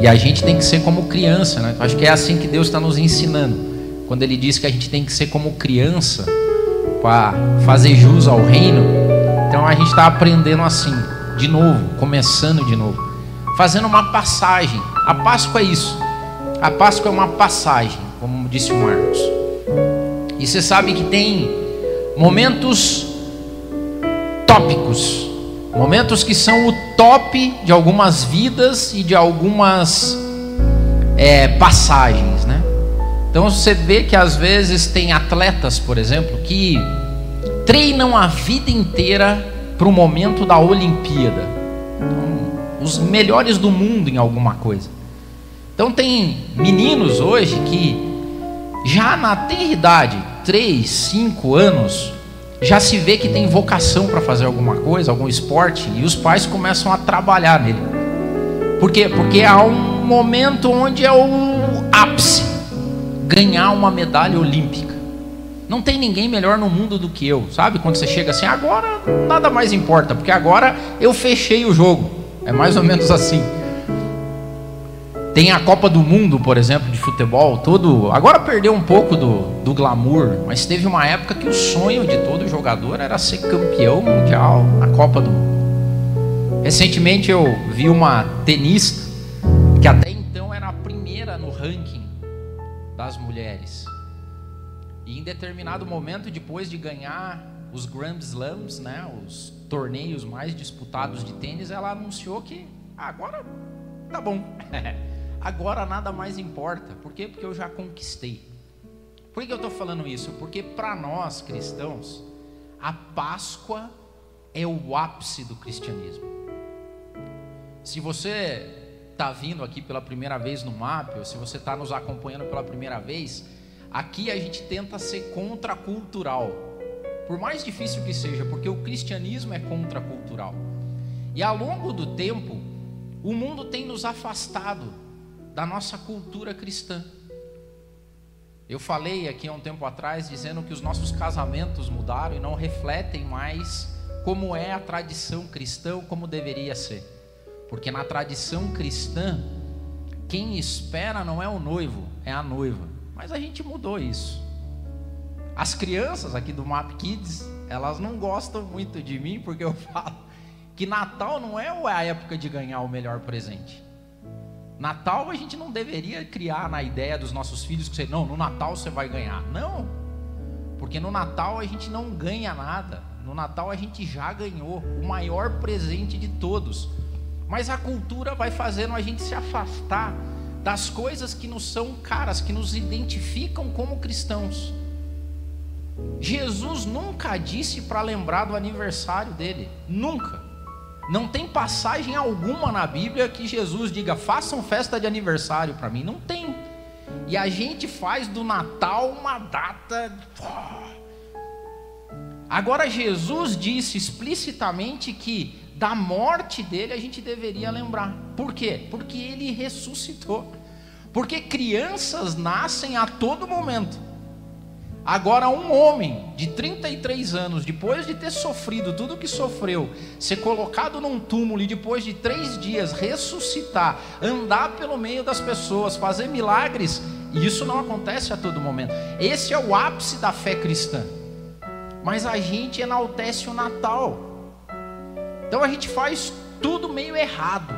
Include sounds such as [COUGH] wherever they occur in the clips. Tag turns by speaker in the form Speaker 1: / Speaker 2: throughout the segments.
Speaker 1: E a gente tem que ser como criança, né? Acho que é assim que Deus está nos ensinando. Quando Ele diz que a gente tem que ser como criança para fazer jus ao reino. Então a gente está aprendendo assim, de novo, começando de novo, fazendo uma passagem. A Páscoa é isso. A Páscoa é uma passagem, como disse o Marcos. E você sabe que tem momentos tópicos Momentos que são o top de algumas vidas e de algumas é, passagens, né? Então você vê que às vezes tem atletas, por exemplo, que treinam a vida inteira para o momento da Olimpíada. Então, os melhores do mundo em alguma coisa. Então tem meninos hoje que já na tenra idade, 3, 5 anos, já se vê que tem vocação para fazer alguma coisa, algum esporte, e os pais começam a trabalhar nele. Por quê? Porque há um momento onde é o ápice ganhar uma medalha olímpica. Não tem ninguém melhor no mundo do que eu, sabe? Quando você chega assim, agora nada mais importa, porque agora eu fechei o jogo. É mais ou menos assim. Tem a Copa do Mundo, por exemplo, de futebol, todo. Agora perdeu um pouco do, do glamour, mas teve uma época que o sonho de todo jogador era ser campeão mundial na Copa do Mundo. Recentemente eu vi uma tenista que até então era a primeira no ranking das mulheres. E em determinado momento, depois de ganhar os Grand Slams, né, os torneios mais disputados de tênis, ela anunciou que ah, agora tá bom. [LAUGHS] agora nada mais importa. Por quê? Porque eu já conquistei. Por que eu estou falando isso? Porque para nós cristãos, a Páscoa é o ápice do cristianismo. Se você está vindo aqui pela primeira vez no MAP, ou se você está nos acompanhando pela primeira vez, aqui a gente tenta ser contracultural. Por mais difícil que seja, porque o cristianismo é contracultural. E ao longo do tempo, o mundo tem nos afastado da nossa cultura cristã. Eu falei aqui há um tempo atrás dizendo que os nossos casamentos mudaram e não refletem mais como é a tradição cristã, como deveria ser. Porque na tradição cristã, quem espera não é o noivo, é a noiva. Mas a gente mudou isso. As crianças aqui do Map Kids, elas não gostam muito de mim porque eu [LAUGHS] falo que Natal não é a época de ganhar o melhor presente. Natal a gente não deveria criar na ideia dos nossos filhos que você, não, no Natal você vai ganhar. Não. Porque no Natal a gente não ganha nada. No Natal a gente já ganhou o maior presente de todos. Mas a cultura vai fazendo a gente se afastar das coisas que nos são caras, que nos identificam como cristãos. Jesus nunca disse para lembrar do aniversário dele, nunca. Não tem passagem alguma na Bíblia que Jesus diga: façam festa de aniversário para mim. Não tem. E a gente faz do Natal uma data. Agora, Jesus disse explicitamente que da morte dele a gente deveria lembrar. Por quê? Porque ele ressuscitou. Porque crianças nascem a todo momento. Agora, um homem de 33 anos, depois de ter sofrido tudo o que sofreu, ser colocado num túmulo e depois de três dias ressuscitar, andar pelo meio das pessoas, fazer milagres, isso não acontece a todo momento. Esse é o ápice da fé cristã. Mas a gente enaltece o Natal. Então a gente faz tudo meio errado.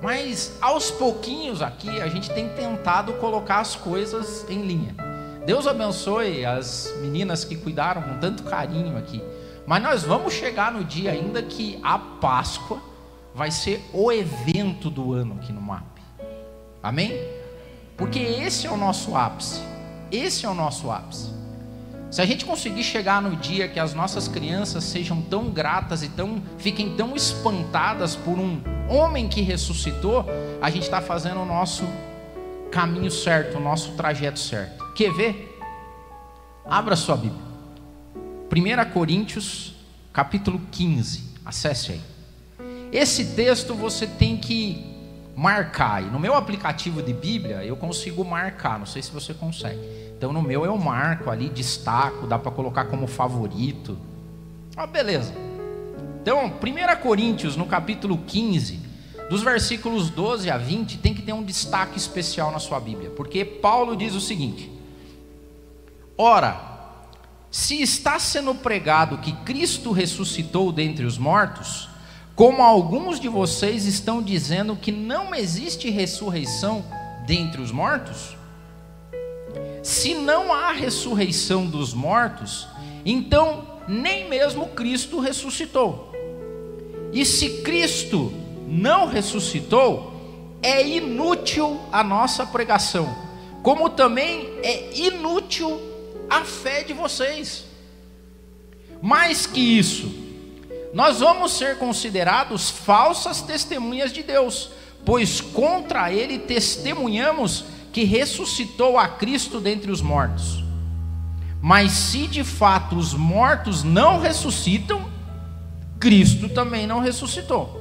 Speaker 1: Mas aos pouquinhos aqui a gente tem tentado colocar as coisas em linha. Deus abençoe as meninas que cuidaram com tanto carinho aqui. Mas nós vamos chegar no dia ainda que a Páscoa vai ser o evento do ano aqui no MAP. Amém? Porque esse é o nosso ápice. Esse é o nosso ápice. Se a gente conseguir chegar no dia que as nossas crianças sejam tão gratas e tão, fiquem tão espantadas por um homem que ressuscitou, a gente está fazendo o nosso caminho certo, o nosso trajeto certo. Quer ver? Abra sua Bíblia. 1 Coríntios, capítulo 15. Acesse aí. Esse texto você tem que marcar. E no meu aplicativo de Bíblia eu consigo marcar. Não sei se você consegue. Então no meu eu marco ali, destaco, dá para colocar como favorito. Ah, beleza. Então, 1 Coríntios, no capítulo 15, Dos versículos 12 a 20 tem que ter um destaque especial na sua Bíblia, porque Paulo diz o seguinte: Ora, se está sendo pregado que Cristo ressuscitou dentre os mortos, como alguns de vocês estão dizendo que não existe ressurreição dentre os mortos? Se não há ressurreição dos mortos, então nem mesmo Cristo ressuscitou. E se Cristo não ressuscitou, é inútil a nossa pregação, como também é inútil a fé de vocês. Mais que isso, nós vamos ser considerados falsas testemunhas de Deus, pois contra ele testemunhamos que ressuscitou a Cristo dentre os mortos. Mas se de fato os mortos não ressuscitam, Cristo também não ressuscitou.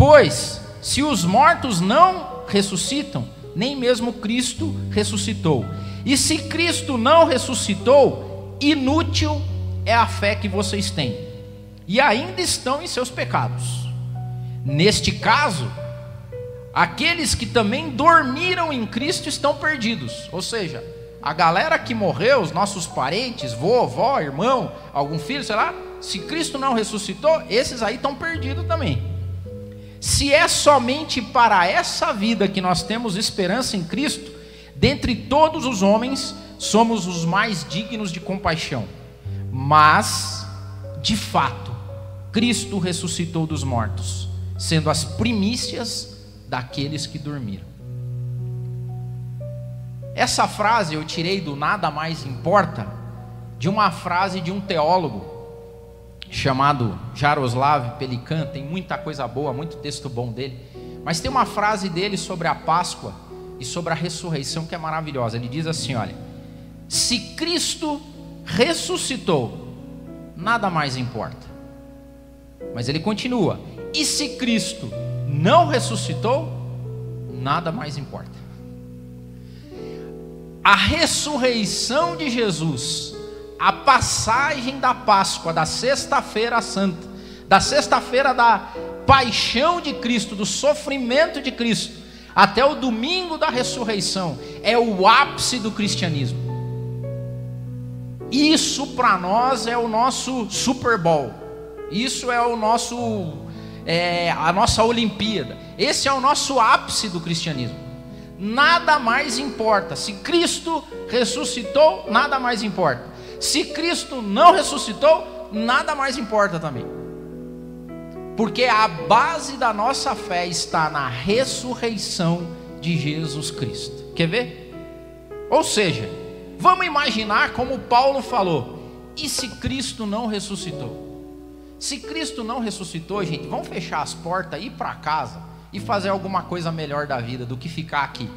Speaker 1: Pois, se os mortos não ressuscitam, nem mesmo Cristo ressuscitou. E se Cristo não ressuscitou, inútil é a fé que vocês têm, e ainda estão em seus pecados. Neste caso, aqueles que também dormiram em Cristo estão perdidos, ou seja, a galera que morreu, os nossos parentes, vovó, irmão, algum filho, sei lá, se Cristo não ressuscitou, esses aí estão perdidos também. Se é somente para essa vida que nós temos esperança em Cristo, dentre todos os homens, somos os mais dignos de compaixão. Mas, de fato, Cristo ressuscitou dos mortos, sendo as primícias daqueles que dormiram. Essa frase eu tirei do nada mais importa de uma frase de um teólogo chamado Jaroslav Pelikan, tem muita coisa boa, muito texto bom dele, mas tem uma frase dele sobre a Páscoa e sobre a ressurreição que é maravilhosa. Ele diz assim: olha, se Cristo ressuscitou, nada mais importa. Mas ele continua: e se Cristo não ressuscitou, nada mais importa. A ressurreição de Jesus a passagem da Páscoa, da Sexta-feira Santa, da Sexta-feira da paixão de Cristo, do sofrimento de Cristo, até o domingo da ressurreição, é o ápice do cristianismo. Isso para nós é o nosso Super Bowl, isso é o nosso, é, a nossa Olimpíada, esse é o nosso ápice do cristianismo. Nada mais importa, se Cristo ressuscitou, nada mais importa. Se Cristo não ressuscitou, nada mais importa também. Porque a base da nossa fé está na ressurreição de Jesus Cristo. Quer ver? Ou seja, vamos imaginar como Paulo falou: e se Cristo não ressuscitou? Se Cristo não ressuscitou, gente, vamos fechar as portas, ir para casa e fazer alguma coisa melhor da vida do que ficar aqui.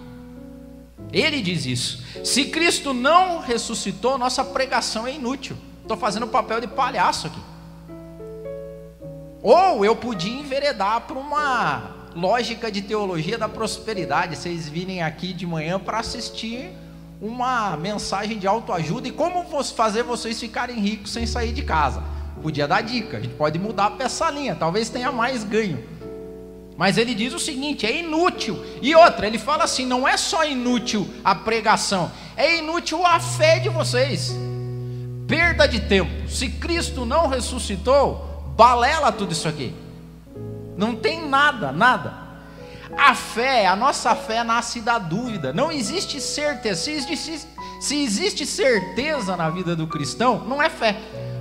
Speaker 1: Ele diz isso. Se Cristo não ressuscitou, nossa pregação é inútil. Estou fazendo papel de palhaço aqui. Ou eu podia enveredar para uma lógica de teologia da prosperidade. Vocês virem aqui de manhã para assistir uma mensagem de autoajuda e como fazer vocês ficarem ricos sem sair de casa. Podia dar dica, a gente pode mudar para essa linha, talvez tenha mais ganho. Mas ele diz o seguinte: é inútil. E outra, ele fala assim: não é só inútil a pregação, é inútil a fé de vocês. Perda de tempo. Se Cristo não ressuscitou, balela tudo isso aqui. Não tem nada, nada. A fé, a nossa fé nasce da dúvida. Não existe certeza. Se existe, se existe certeza na vida do cristão, não é fé.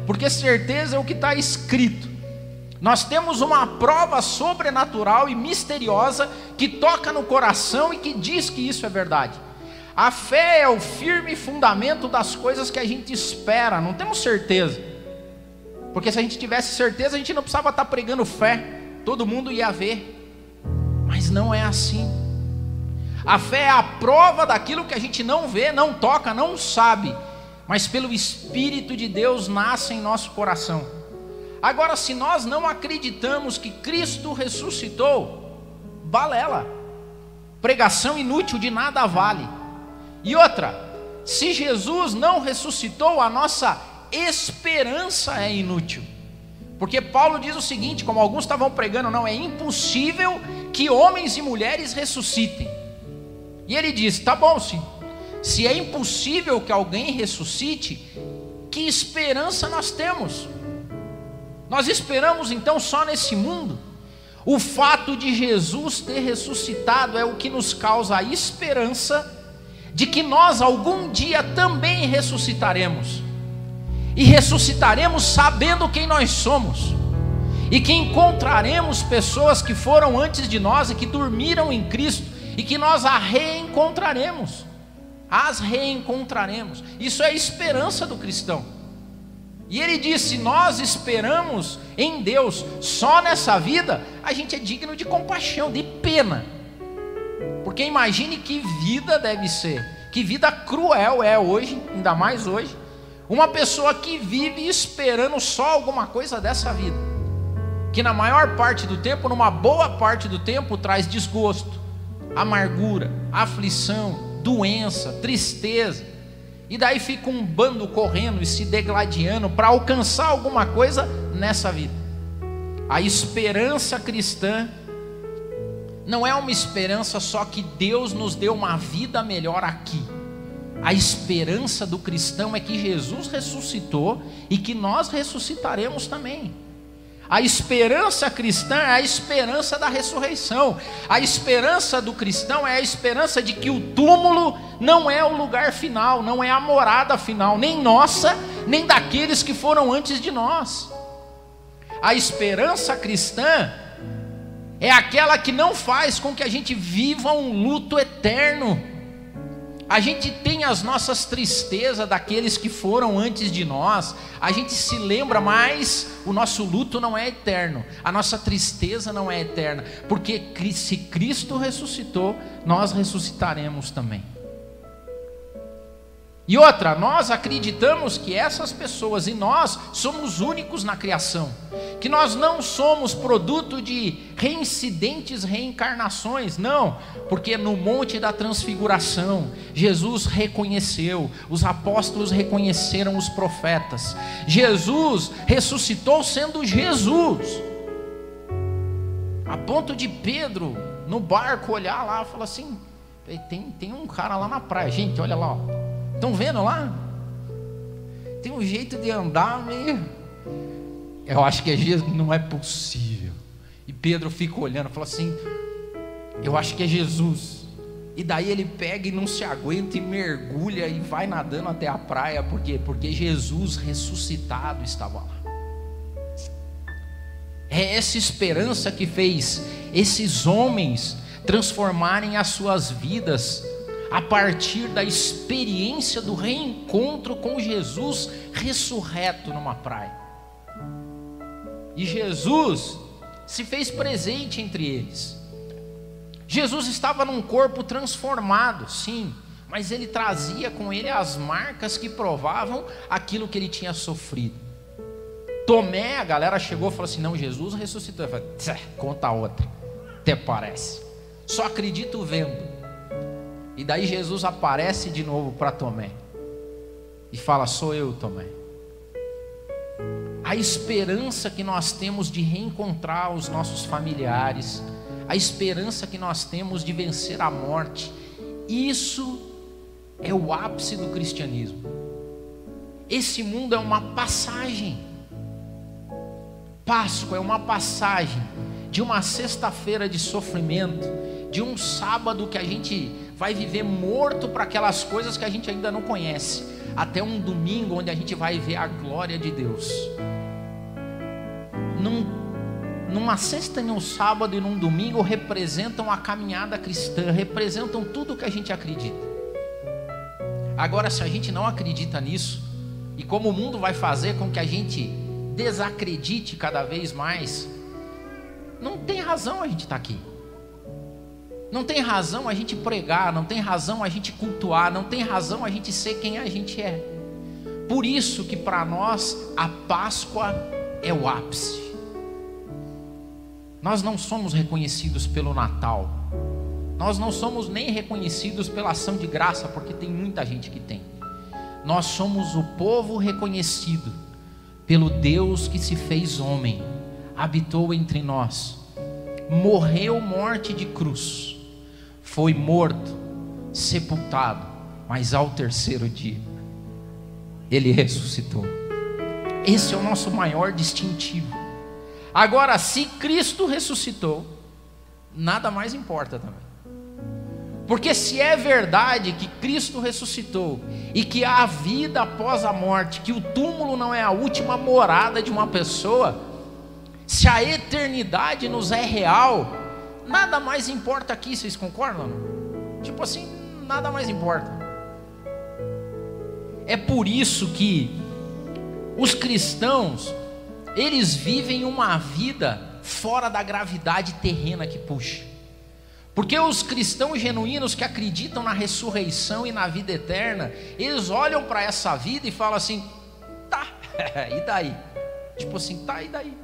Speaker 1: Porque certeza é o que está escrito. Nós temos uma prova sobrenatural e misteriosa que toca no coração e que diz que isso é verdade. A fé é o firme fundamento das coisas que a gente espera, não temos certeza. Porque se a gente tivesse certeza, a gente não precisava estar pregando fé, todo mundo ia ver. Mas não é assim. A fé é a prova daquilo que a gente não vê, não toca, não sabe, mas pelo Espírito de Deus nasce em nosso coração. Agora, se nós não acreditamos que Cristo ressuscitou, balela, pregação inútil de nada vale. E outra, se Jesus não ressuscitou, a nossa esperança é inútil, Porque Paulo diz o seguinte, como alguns estavam pregando, não é impossível que homens e mulheres ressuscitem. E ele diz: tá bom, sim. Se é impossível que alguém ressuscite, que esperança nós temos? Nós esperamos então só nesse mundo? O fato de Jesus ter ressuscitado é o que nos causa a esperança de que nós algum dia também ressuscitaremos. E ressuscitaremos sabendo quem nós somos. E que encontraremos pessoas que foram antes de nós e que dormiram em Cristo e que nós a reencontraremos. As reencontraremos. Isso é a esperança do cristão. E ele disse: Nós esperamos em Deus só nessa vida, a gente é digno de compaixão, de pena. Porque imagine que vida deve ser, que vida cruel é hoje, ainda mais hoje, uma pessoa que vive esperando só alguma coisa dessa vida, que na maior parte do tempo, numa boa parte do tempo, traz desgosto, amargura, aflição, doença, tristeza. E daí fica um bando correndo e se degladiando para alcançar alguma coisa nessa vida. A esperança cristã não é uma esperança só que Deus nos deu uma vida melhor aqui. A esperança do cristão é que Jesus ressuscitou e que nós ressuscitaremos também. A esperança cristã é a esperança da ressurreição. A esperança do cristão é a esperança de que o túmulo não é o lugar final, não é a morada final, nem nossa, nem daqueles que foram antes de nós. A esperança cristã é aquela que não faz com que a gente viva um luto eterno. A gente tem as nossas tristezas daqueles que foram antes de nós, a gente se lembra, mas o nosso luto não é eterno, a nossa tristeza não é eterna, porque se Cristo ressuscitou, nós ressuscitaremos também. E outra, nós acreditamos que essas pessoas e nós somos únicos na criação, que nós não somos produto de reincidentes reencarnações, não, porque no Monte da Transfiguração, Jesus reconheceu, os apóstolos reconheceram os profetas, Jesus ressuscitou sendo Jesus, a ponto de Pedro, no barco, olhar lá e falar assim: tem, tem um cara lá na praia, gente, olha lá, ó. Estão vendo lá? Tem um jeito de andar meio. Eu acho que Jesus não é possível. E Pedro fica olhando, fala assim: Eu acho que é Jesus. E daí ele pega e não se aguenta e mergulha e vai nadando até a praia, por quê? Porque Jesus ressuscitado estava lá. É essa esperança que fez esses homens transformarem as suas vidas a partir da experiência do reencontro com Jesus ressurreto numa praia. E Jesus se fez presente entre eles. Jesus estava num corpo transformado, sim, mas ele trazia com ele as marcas que provavam aquilo que ele tinha sofrido. Tomé, a galera chegou e falou assim: Não, Jesus ressuscitou. Eu falei, conta outra, até parece. Só acredito vendo. E daí Jesus aparece de novo para Tomé e fala: Sou eu, Tomé. A esperança que nós temos de reencontrar os nossos familiares, a esperança que nós temos de vencer a morte, isso é o ápice do cristianismo. Esse mundo é uma passagem. Páscoa é uma passagem de uma sexta-feira de sofrimento, de um sábado que a gente vai viver morto para aquelas coisas que a gente ainda não conhece, até um domingo onde a gente vai ver a glória de Deus. Num, numa sexta e um sábado e num domingo representam a caminhada cristã, representam tudo que a gente acredita. Agora, se a gente não acredita nisso, e como o mundo vai fazer com que a gente desacredite cada vez mais, não tem razão a gente estar tá aqui. Não tem razão a gente pregar, não tem razão a gente cultuar, não tem razão a gente ser quem a gente é. Por isso que para nós a Páscoa é o ápice. Nós não somos reconhecidos pelo Natal. Nós não somos nem reconhecidos pela ação de graça, porque tem muita gente que tem. Nós somos o povo reconhecido pelo Deus que se fez homem, habitou entre nós, morreu morte de cruz, foi morto, sepultado, mas ao terceiro dia ele ressuscitou. Esse é o nosso maior distintivo. Agora, se Cristo ressuscitou, nada mais importa também. Porque se é verdade que Cristo ressuscitou e que há vida após a morte, que o túmulo não é a última morada de uma pessoa, se a eternidade nos é real, nada mais importa aqui, vocês concordam? Tipo assim, nada mais importa. É por isso que os cristãos, eles vivem uma vida fora da gravidade terrena que puxa. Porque os cristãos genuínos que acreditam na ressurreição e na vida eterna, eles olham para essa vida e falam assim: tá, [LAUGHS] e daí? Tipo assim, tá, e daí?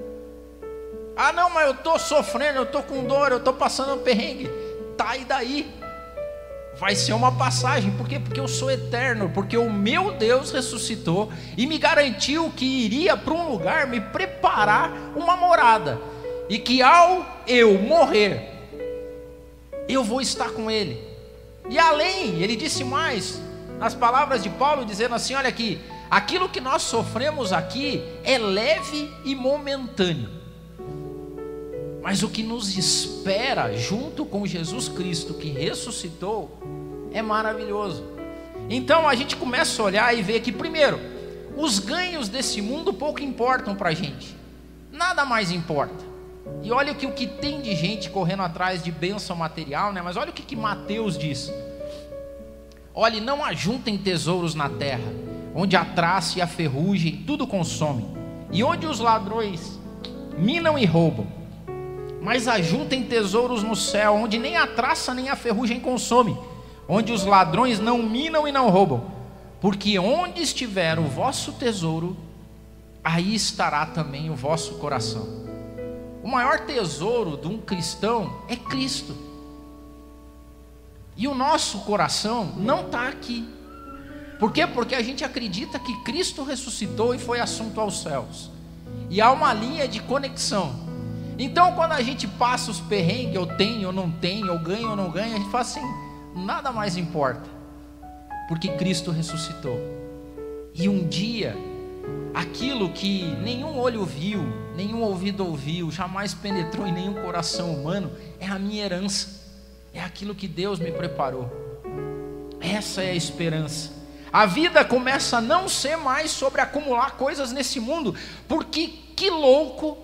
Speaker 1: Ah, não, mas eu estou sofrendo, eu estou com dor, eu estou passando um perrengue. Tá, e daí? Vai ser uma passagem, por quê? Porque eu sou eterno, porque o meu Deus ressuscitou e me garantiu que iria para um lugar me preparar uma morada, e que ao eu morrer, eu vou estar com Ele. E além, ele disse mais, nas palavras de Paulo, dizendo assim: olha aqui, aquilo que nós sofremos aqui é leve e momentâneo. Mas o que nos espera junto com Jesus Cristo que ressuscitou é maravilhoso. Então a gente começa a olhar e ver que, primeiro, os ganhos desse mundo pouco importam para a gente, nada mais importa. E olha que o que tem de gente correndo atrás de bênção material, né? Mas olha o que, que Mateus diz. Olhe, não ajuntem tesouros na terra, onde a traça e a ferrugem tudo consomem, e onde os ladrões minam e roubam. Mas ajuntem tesouros no céu, onde nem a traça nem a ferrugem consomem, onde os ladrões não minam e não roubam. Porque onde estiver o vosso tesouro, aí estará também o vosso coração. O maior tesouro de um cristão é Cristo. E o nosso coração não está aqui. Por quê? Porque a gente acredita que Cristo ressuscitou e foi assunto aos céus. E há uma linha de conexão. Então, quando a gente passa os perrengues, eu tenho, eu não tenho, eu ganho, eu não ganho, a gente fala assim: nada mais importa, porque Cristo ressuscitou. E um dia aquilo que nenhum olho viu, nenhum ouvido ouviu, jamais penetrou em nenhum coração humano, é a minha herança, é aquilo que Deus me preparou. Essa é a esperança. A vida começa a não ser mais sobre acumular coisas nesse mundo, porque que louco,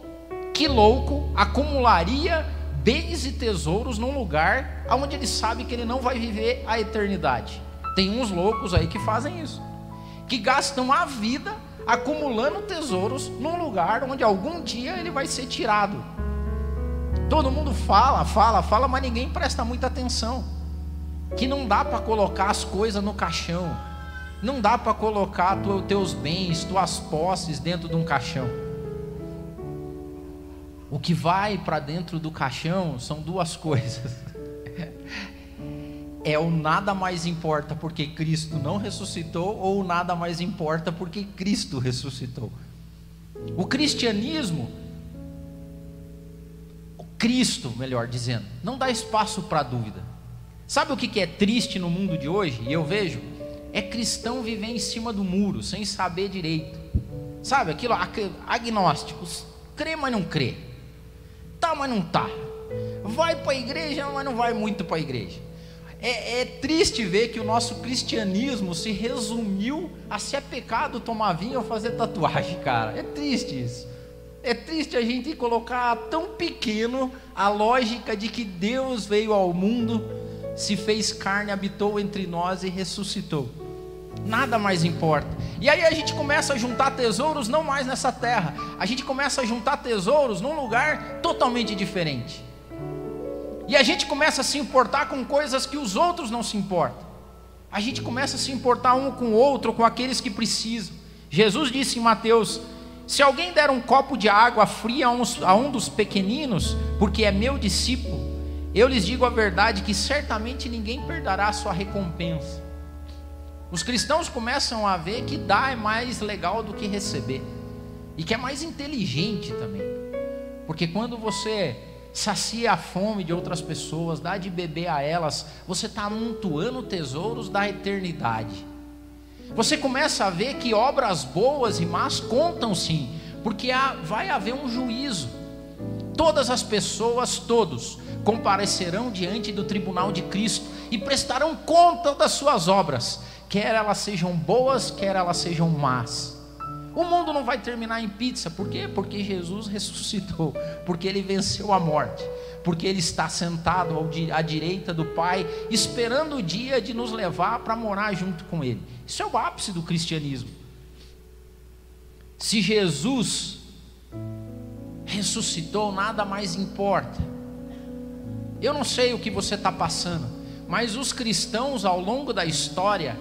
Speaker 1: que louco acumularia bens e tesouros num lugar onde ele sabe que ele não vai viver a eternidade. Tem uns loucos aí que fazem isso, que gastam a vida acumulando tesouros num lugar onde algum dia ele vai ser tirado. Todo mundo fala, fala, fala, mas ninguém presta muita atenção. Que não dá para colocar as coisas no caixão, não dá para colocar teus bens, tuas posses dentro de um caixão. O que vai para dentro do caixão são duas [LAUGHS] coisas é o nada mais importa porque Cristo não ressuscitou ou o nada mais importa porque Cristo ressuscitou. O cristianismo, o Cristo, melhor dizendo, não dá espaço para dúvida. Sabe o que é triste no mundo de hoje? E eu vejo, é cristão viver em cima do muro, sem saber direito. Sabe aquilo, agnósticos, crê, mas não crê. Mas não tá. Vai para a igreja, mas não vai muito para a igreja. É, é, triste ver que o nosso cristianismo se resumiu a se é pecado tomar vinho ou fazer tatuagem, cara. É triste isso. É triste a gente colocar tão pequeno a lógica de que Deus veio ao mundo, se fez carne, habitou entre nós e ressuscitou. Nada mais importa. E aí a gente começa a juntar tesouros não mais nessa terra. A gente começa a juntar tesouros num lugar totalmente diferente. E a gente começa a se importar com coisas que os outros não se importam. A gente começa a se importar um com o outro, com aqueles que precisam. Jesus disse em Mateus: Se alguém der um copo de água fria a um, dos pequeninos, porque é meu discípulo, eu lhes digo a verdade que certamente ninguém perderá a sua recompensa. Os cristãos começam a ver que dar é mais legal do que receber. e que é mais inteligente também. Porque quando você sacia a fome de outras pessoas, dá de beber a elas, você está amontoando tesouros da eternidade. Você começa a ver que obras boas e más contam sim, porque há, vai haver um juízo. Todas as pessoas, todos, comparecerão diante do tribunal de Cristo e prestarão conta das suas obras, quer elas sejam boas, quer elas sejam más. O mundo não vai terminar em pizza, por quê? Porque Jesus ressuscitou, porque ele venceu a morte, porque ele está sentado à direita do Pai, esperando o dia de nos levar para morar junto com ele. Isso é o ápice do cristianismo. Se Jesus ressuscitou, nada mais importa. Eu não sei o que você está passando, mas os cristãos ao longo da história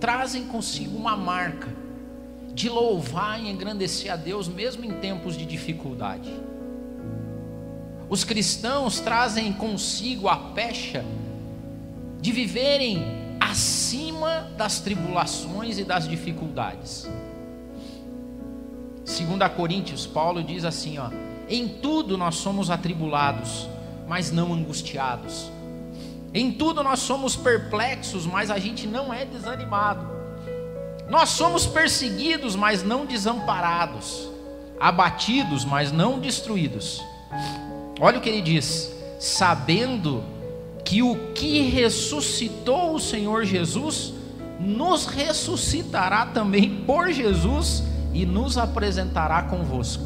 Speaker 1: trazem consigo uma marca de louvar e engrandecer a Deus mesmo em tempos de dificuldade. Os cristãos trazem consigo a pecha de viverem acima das tribulações e das dificuldades. Segundo a Coríntios, Paulo diz assim, ó: "Em tudo nós somos atribulados, mas não angustiados. Em tudo nós somos perplexos, mas a gente não é desanimado. Nós somos perseguidos, mas não desamparados, abatidos, mas não destruídos. Olha o que ele diz: sabendo que o que ressuscitou o Senhor Jesus nos ressuscitará também por Jesus e nos apresentará convosco.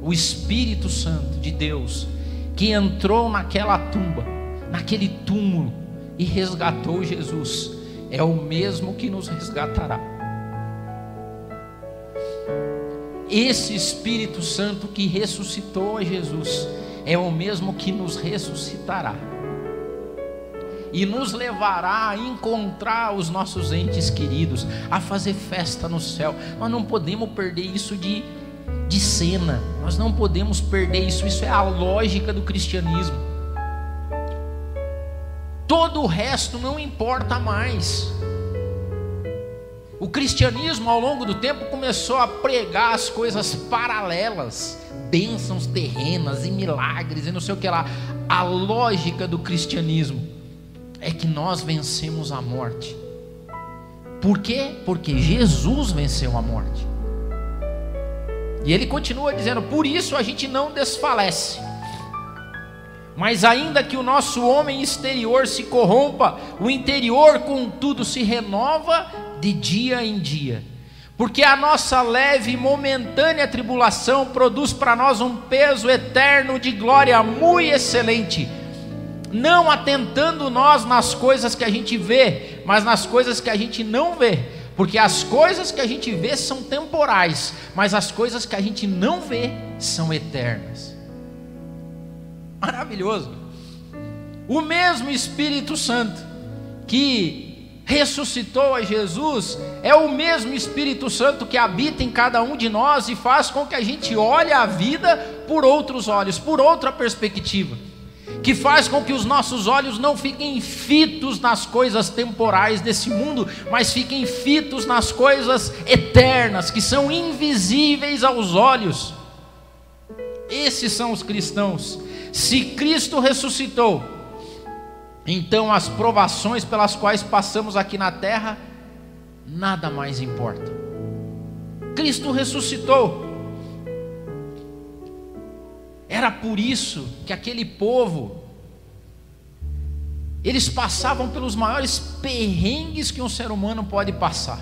Speaker 1: O Espírito Santo de Deus que entrou naquela tumba, naquele túmulo e resgatou Jesus é o mesmo que nos resgatará. Esse Espírito Santo que ressuscitou a Jesus é o mesmo que nos ressuscitará e nos levará a encontrar os nossos entes queridos, a fazer festa no céu. Nós não podemos perder isso de, de cena, nós não podemos perder isso, isso é a lógica do cristianismo. Todo o resto não importa mais. O cristianismo, ao longo do tempo, começou a pregar as coisas paralelas, bênçãos terrenas e milagres e não sei o que lá. A lógica do cristianismo é que nós vencemos a morte. Por quê? Porque Jesus venceu a morte. E ele continua dizendo: por isso a gente não desfalece. Mas ainda que o nosso homem exterior se corrompa, o interior, contudo, se renova de dia em dia. Porque a nossa leve e momentânea tribulação produz para nós um peso eterno de glória muito excelente. Não atentando nós nas coisas que a gente vê, mas nas coisas que a gente não vê. Porque as coisas que a gente vê são temporais, mas as coisas que a gente não vê são eternas. Maravilhoso. O mesmo Espírito Santo que ressuscitou a Jesus é o mesmo Espírito Santo que habita em cada um de nós e faz com que a gente olhe a vida por outros olhos, por outra perspectiva. Que faz com que os nossos olhos não fiquem fitos nas coisas temporais desse mundo, mas fiquem fitos nas coisas eternas, que são invisíveis aos olhos. Esses são os cristãos se Cristo ressuscitou, então as provações pelas quais passamos aqui na terra, nada mais importa. Cristo ressuscitou. Era por isso que aquele povo, eles passavam pelos maiores perrengues que um ser humano pode passar.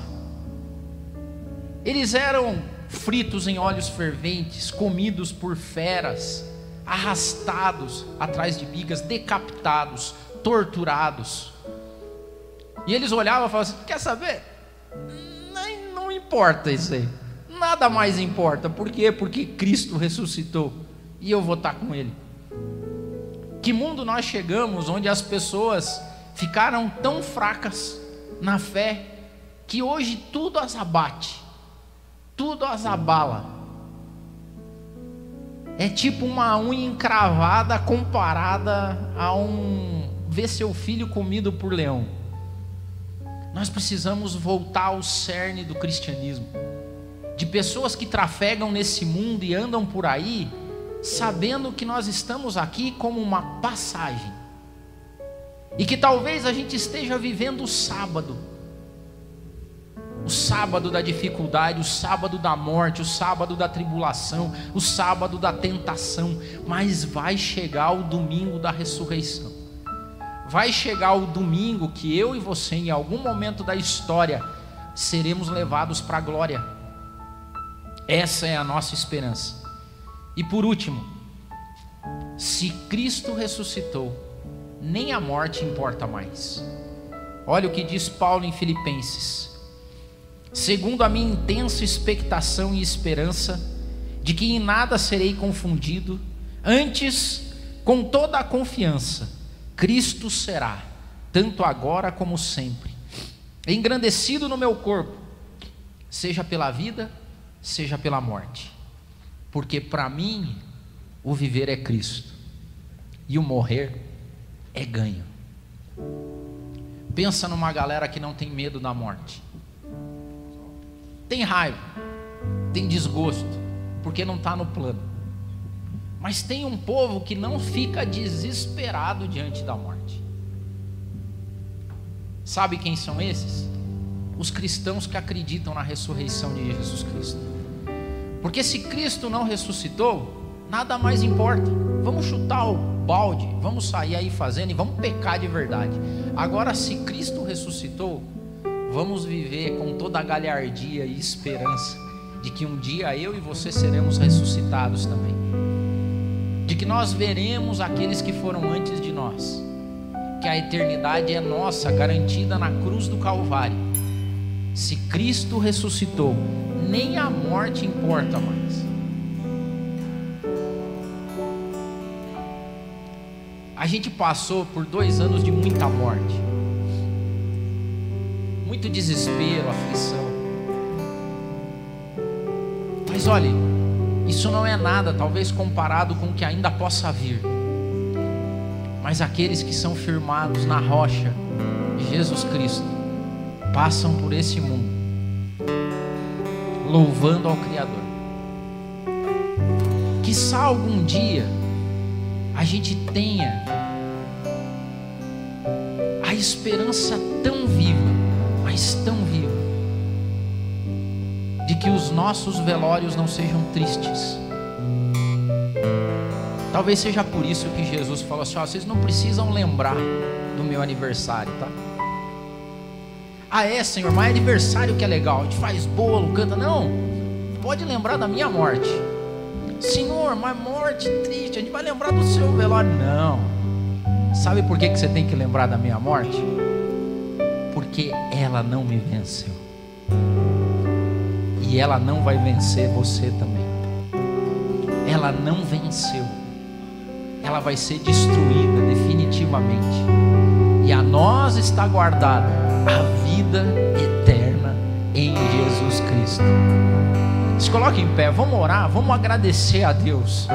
Speaker 1: Eles eram fritos em óleos ferventes, comidos por feras, arrastados atrás de bigas, decapitados, torturados. E eles olhavam e falavam assim: quer saber? Não importa isso aí. Nada mais importa. Por quê? Porque Cristo ressuscitou. E eu vou estar com Ele. Que mundo nós chegamos onde as pessoas ficaram tão fracas na fé que hoje tudo as abate, tudo as abala. É tipo uma unha encravada comparada a um ver seu filho comido por leão. Nós precisamos voltar ao cerne do cristianismo. de pessoas que trafegam nesse mundo e andam por aí, sabendo que nós estamos aqui como uma passagem, e que talvez a gente esteja vivendo o sábado, o sábado da dificuldade, o sábado da morte, o sábado da tribulação, o sábado da tentação, mas vai chegar o domingo da ressurreição. Vai chegar o domingo que eu e você, em algum momento da história, seremos levados para a glória. Essa é a nossa esperança. E por último, se Cristo ressuscitou, nem a morte importa mais. Olha o que diz Paulo em Filipenses. Segundo a minha intensa expectação e esperança de que em nada serei confundido, antes, com toda a confiança, Cristo será, tanto agora como sempre, engrandecido no meu corpo, seja pela vida, seja pela morte. Porque para mim, o viver é Cristo e o morrer é ganho. Pensa numa galera que não tem medo da morte. Tem raiva, tem desgosto, porque não está no plano. Mas tem um povo que não fica desesperado diante da morte. Sabe quem são esses? Os cristãos que acreditam na ressurreição de Jesus Cristo. Porque se Cristo não ressuscitou, nada mais importa. Vamos chutar o balde, vamos sair aí fazendo e vamos pecar de verdade. Agora, se Cristo ressuscitou, vamos viver com toda a galhardia e esperança de que um dia eu e você seremos ressuscitados também. De que nós veremos aqueles que foram antes de nós. Que a eternidade é nossa, garantida na cruz do Calvário. Se Cristo ressuscitou, nem a morte importa mais. A gente passou por dois anos de muita morte, muito desespero, aflição. Mas olhe, isso não é nada, talvez comparado com o que ainda possa vir. Mas aqueles que são firmados na rocha de Jesus Cristo passam por esse mundo louvando ao Criador. Que algum dia a gente tenha a esperança tão viva, mas tão viva, de que os nossos velórios não sejam tristes. Talvez seja por isso que Jesus falou assim: ó, vocês não precisam lembrar do meu aniversário, tá? Ah, é, Senhor, mas é aniversário que é legal. A gente faz bolo, canta. Não, pode lembrar da minha morte. Senhor, mas morte triste. A gente vai lembrar do seu velório. Não. Sabe por que, que você tem que lembrar da minha morte? Porque ela não me venceu. E ela não vai vencer você também. Ela não venceu. Ela vai ser destruída definitivamente. E a nós está guardada a vida eterna em Jesus Cristo. Se coloque em pé, vamos orar, vamos agradecer a Deus.